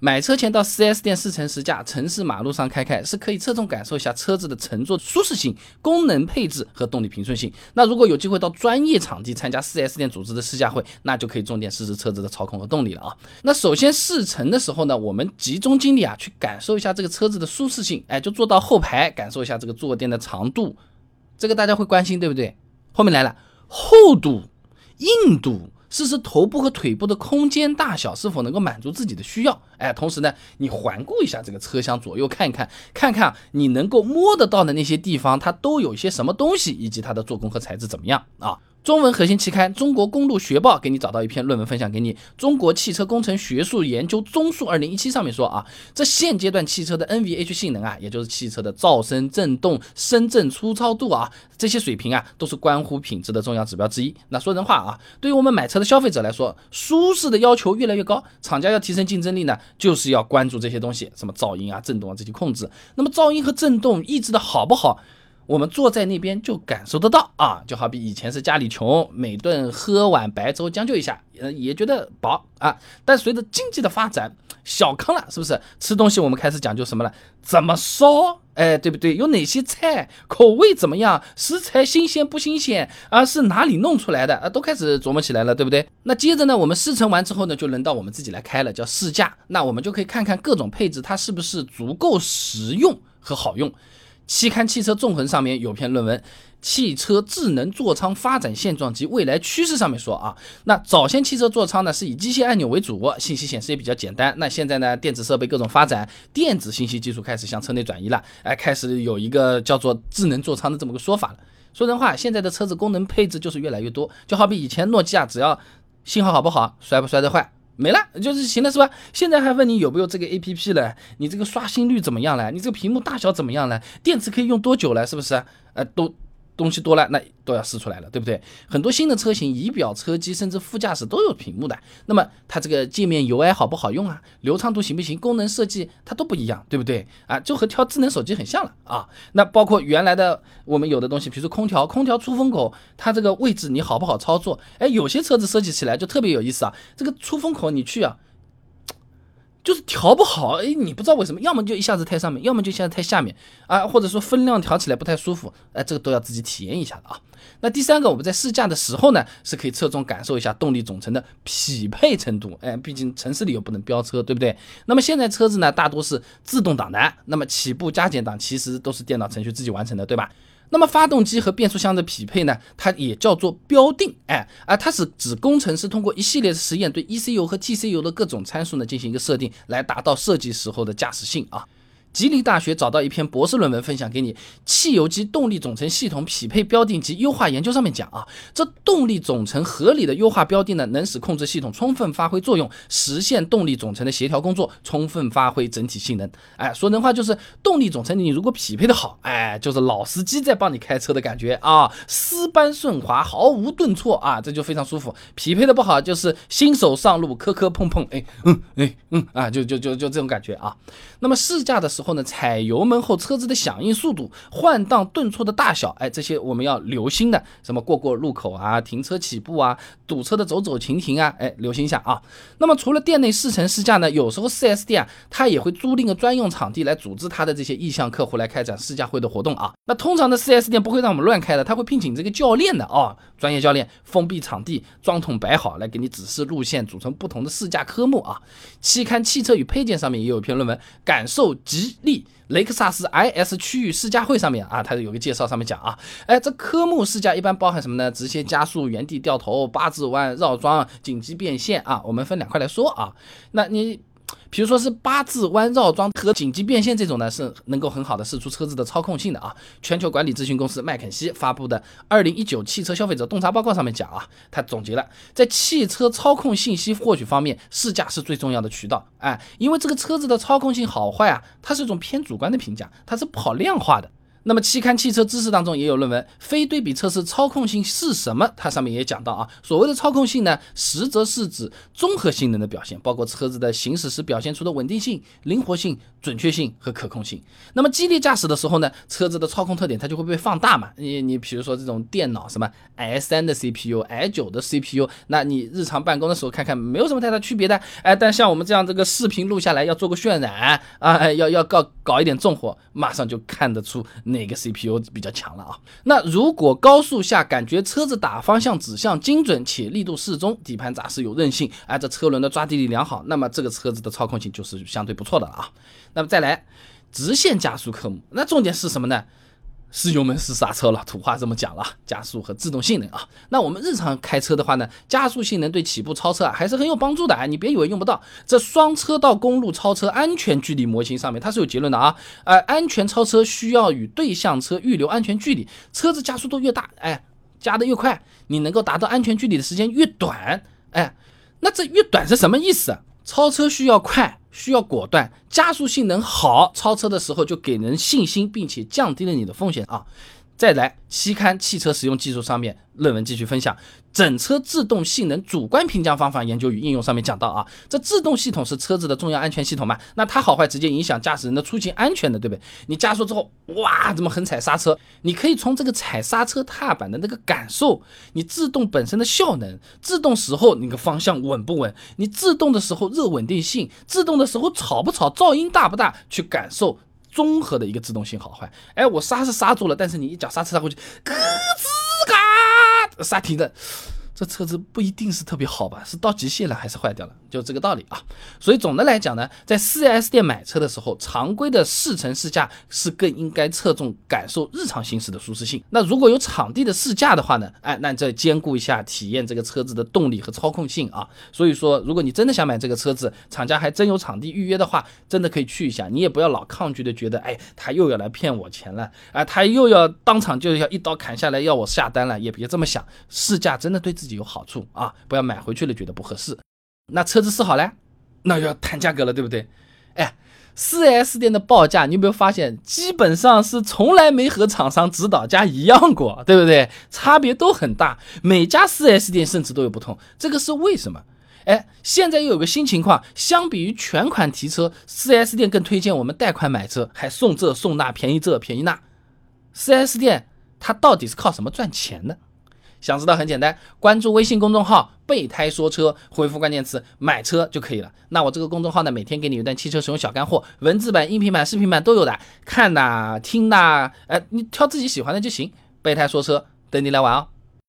买车前到 4S 店试乘试驾，城市马路上开开，是可以侧重感受一下车子的乘坐舒适性、功能配置和动力平顺性。那如果有机会到专业场地参加 4S 店组织的试驾会，那就可以重点试试车子的操控和动力了啊。那首先试乘的时候呢，我们集中精力啊，去感受一下这个车子的舒适性，哎，就坐到后排，感受一下这个坐垫的长度，这个大家会关心，对不对？后面来了，厚度、硬度。试试头部和腿部的空间大小是否能够满足自己的需要，哎，同时呢，你环顾一下这个车厢，左右看一看，看看你能够摸得到的那些地方，它都有一些什么东西，以及它的做工和材质怎么样啊？中文核心期刊《中国公路学报》给你找到一篇论文分享给你，《中国汽车工程学术研究综述二零一七》上面说啊，这现阶段汽车的 NVH 性能啊，也就是汽车的噪声、震动、声震粗糙度啊，这些水平啊，都是关乎品质的重要指标之一。那说人话啊，对于我们买车的消费者来说，舒适的要求越来越高，厂家要提升竞争力呢，就是要关注这些东西，什么噪音啊、震动啊这些控制。那么噪音和震动抑制的好不好？我们坐在那边就感受得到啊，就好比以前是家里穷，每顿喝碗白粥将就一下，呃，也觉得饱啊。但随着经济的发展，小康了，是不是？吃东西我们开始讲究什么了？怎么烧？哎，对不对？有哪些菜？口味怎么样？食材新鲜不新鲜？啊，是哪里弄出来的？啊，都开始琢磨起来了，对不对？那接着呢，我们试乘完之后呢，就轮到我们自己来开了，叫试驾。那我们就可以看看各种配置，它是不是足够实用和好用。期刊《汽车纵横》上面有篇论文《汽车智能座舱发展现状及未来趋势》，上面说啊，那早先汽车座舱呢是以机械按钮为主，信息显示也比较简单。那现在呢，电子设备各种发展，电子信息技术开始向车内转移了，哎，开始有一个叫做智能座舱的这么个说法了。说人话，现在的车子功能配置就是越来越多，就好比以前诺基亚只要信号好不好，摔不摔得坏。没了，就是行了，是吧？现在还问你有没有这个 A P P 了？你这个刷新率怎么样了？你这个屏幕大小怎么样了？电池可以用多久了？是不是？呃，都。东西多了，那都要试出来了，对不对？很多新的车型，仪表、车机，甚至副驾驶都有屏幕的。那么它这个界面 UI 好不好用啊？流畅度行不行？功能设计它都不一样，对不对？啊，就和挑智能手机很像了啊。那包括原来的我们有的东西，比如说空调，空调出风口，它这个位置你好不好操作？哎，有些车子设计起来就特别有意思啊。这个出风口你去啊。就是调不好，哎，你不知道为什么，要么就一下子太上面，要么就一下子太下面啊，或者说分量调起来不太舒服，哎，这个都要自己体验一下的啊。那第三个，我们在试驾的时候呢，是可以侧重感受一下动力总成的匹配程度，哎，毕竟城市里又不能飙车，对不对？那么现在车子呢，大多是自动挡的，那么起步加减档其实都是电脑程序自己完成的，对吧？那么发动机和变速箱的匹配呢？它也叫做标定，哎啊，它是指工程师通过一系列的实验，对 ECU 和 TCU 的各种参数呢进行一个设定，来达到设计时候的驾驶性啊。吉林大学找到一篇博士论文分享给你，《汽油机动力总成系统匹配标定及优化研究》上面讲啊，这动力总成合理的优化标定呢，能使控制系统充分发挥作用，实现动力总成的协调工作，充分发挥整体性能。哎，说人话就是动力总成你如果匹配的好，哎，就是老司机在帮你开车的感觉啊，丝般顺滑，毫无顿挫啊，这就非常舒服。匹配的不好，就是新手上路磕磕碰碰，哎，嗯，哎，嗯，啊，就就就就这种感觉啊。那么试驾的时候后呢，踩油门后车子的响应速度、换挡顿挫的大小，哎，这些我们要留心的。什么过过路口啊、停车起步啊、堵车的走走停停啊，哎，留心一下啊。那么除了店内试乘试驾呢，有时候 4S 店啊，它也会租赁个专用场地来组织它的这些意向客户来开展试驾会的活动啊。那通常的 4S 店不会让我们乱开的，他会聘请这个教练的啊，专业教练，封闭场地，装桶摆好，来给你指示路线，组成不同的试驾科目啊。期刊《汽车与配件》上面也有一篇论文。感受及利雷克萨斯 IS 区域试驾会上面啊，它有个介绍，上面讲啊，哎，这科目试驾一般包含什么呢？直线加速、原地掉头、八字弯、绕桩、紧急变线啊。我们分两块来说啊，那你。比如说是八字弯绕桩和紧急变线这种呢，是能够很好的试出车子的操控性的啊。全球管理咨询公司麦肯锡发布的《二零一九汽车消费者洞察报告》上面讲啊，他总结了在汽车操控信息获取方面，试驾是最重要的渠道。哎，因为这个车子的操控性好坏啊，它是一种偏主观的评价，它是不好量化的。那么期刊汽车知识当中也有论文，非对比测试操控性是什么？它上面也讲到啊，所谓的操控性呢，实则是指综合性能的表现，包括车子的行驶时表现出的稳定性、灵活性、准确性和可控性。那么激烈驾驶的时候呢，车子的操控特点它就会被放大嘛。你你比如说这种电脑什么 i 三的 CPU、i 九的 CPU，那你日常办公的时候看看没有什么太大区别的。哎，但像我们这样这个视频录下来要做个渲染啊，要要搞搞一点重活，马上就看得出。哪个 CPU 比较强了啊？那如果高速下感觉车子打方向指向精准且力度适中，底盘扎实有韧性，哎，这车轮的抓地力良好，那么这个车子的操控性就是相对不错的了啊。那么再来直线加速科目，那重点是什么呢？是油门是刹车了，土话这么讲了，加速和制动性能啊。那我们日常开车的话呢，加速性能对起步超车啊还是很有帮助的啊。你别以为用不到，这双车道公路超车安全距离模型上面它是有结论的啊。呃，安全超车需要与对向车预留安全距离，车子加速度越大，哎，加的越快，你能够达到安全距离的时间越短，哎，那这越短是什么意思？超车需要快。需要果断，加速性能好，超车的时候就给人信心，并且降低了你的风险啊。再来，期刊汽车使用技术上面。论文继续分享，整车制动性能主观评价方法研究与应用上面讲到啊，这制动系统是车子的重要安全系统嘛，那它好坏直接影响驾驶人的出行安全的，对不对？你加速之后，哇，怎么狠踩刹车？你可以从这个踩刹车踏板的那个感受，你制动本身的效能，制动时候那个方向稳不稳？你制动的时候热稳定性，制动的时候吵不吵，噪音大不大？去感受综合的一个制动性好坏。哎，我刹是刹住了，但是你一脚刹车刹过去，咯吱嘎。刹停的。这车子不一定是特别好吧？是到极限了还是坏掉了？就这个道理啊。所以总的来讲呢，在 4S 店买车的时候，常规的试乘试驾是更应该侧重感受日常行驶的舒适性。那如果有场地的试驾的话呢，哎，那再兼顾一下体验这个车子的动力和操控性啊。所以说，如果你真的想买这个车子，厂家还真有场地预约的话，真的可以去一下。你也不要老抗拒的觉得，哎，他又要来骗我钱了，啊，他又要当场就要一刀砍下来要我下单了，也别这么想。试驾真的对自己有好处啊，不要买回去了觉得不合适。那车子试好了，那要谈价格了，对不对？哎，4S 店的报价，你有没有发现，基本上是从来没和厂商指导价一样过，对不对？差别都很大，每家 4S 店甚至都有不同。这个是为什么？哎，现在又有个新情况，相比于全款提车，4S 店更推荐我们贷款买车，还送这送那，便宜这便宜那。4S 店它到底是靠什么赚钱呢？想知道很简单，关注微信公众号“备胎说车”，回复关键词“买车”就可以了。那我这个公众号呢，每天给你一段汽车使用小干货，文字版、音频版、视频版都有的，看呐、听呐，哎，你挑自己喜欢的就行。备胎说车，等你来玩哦。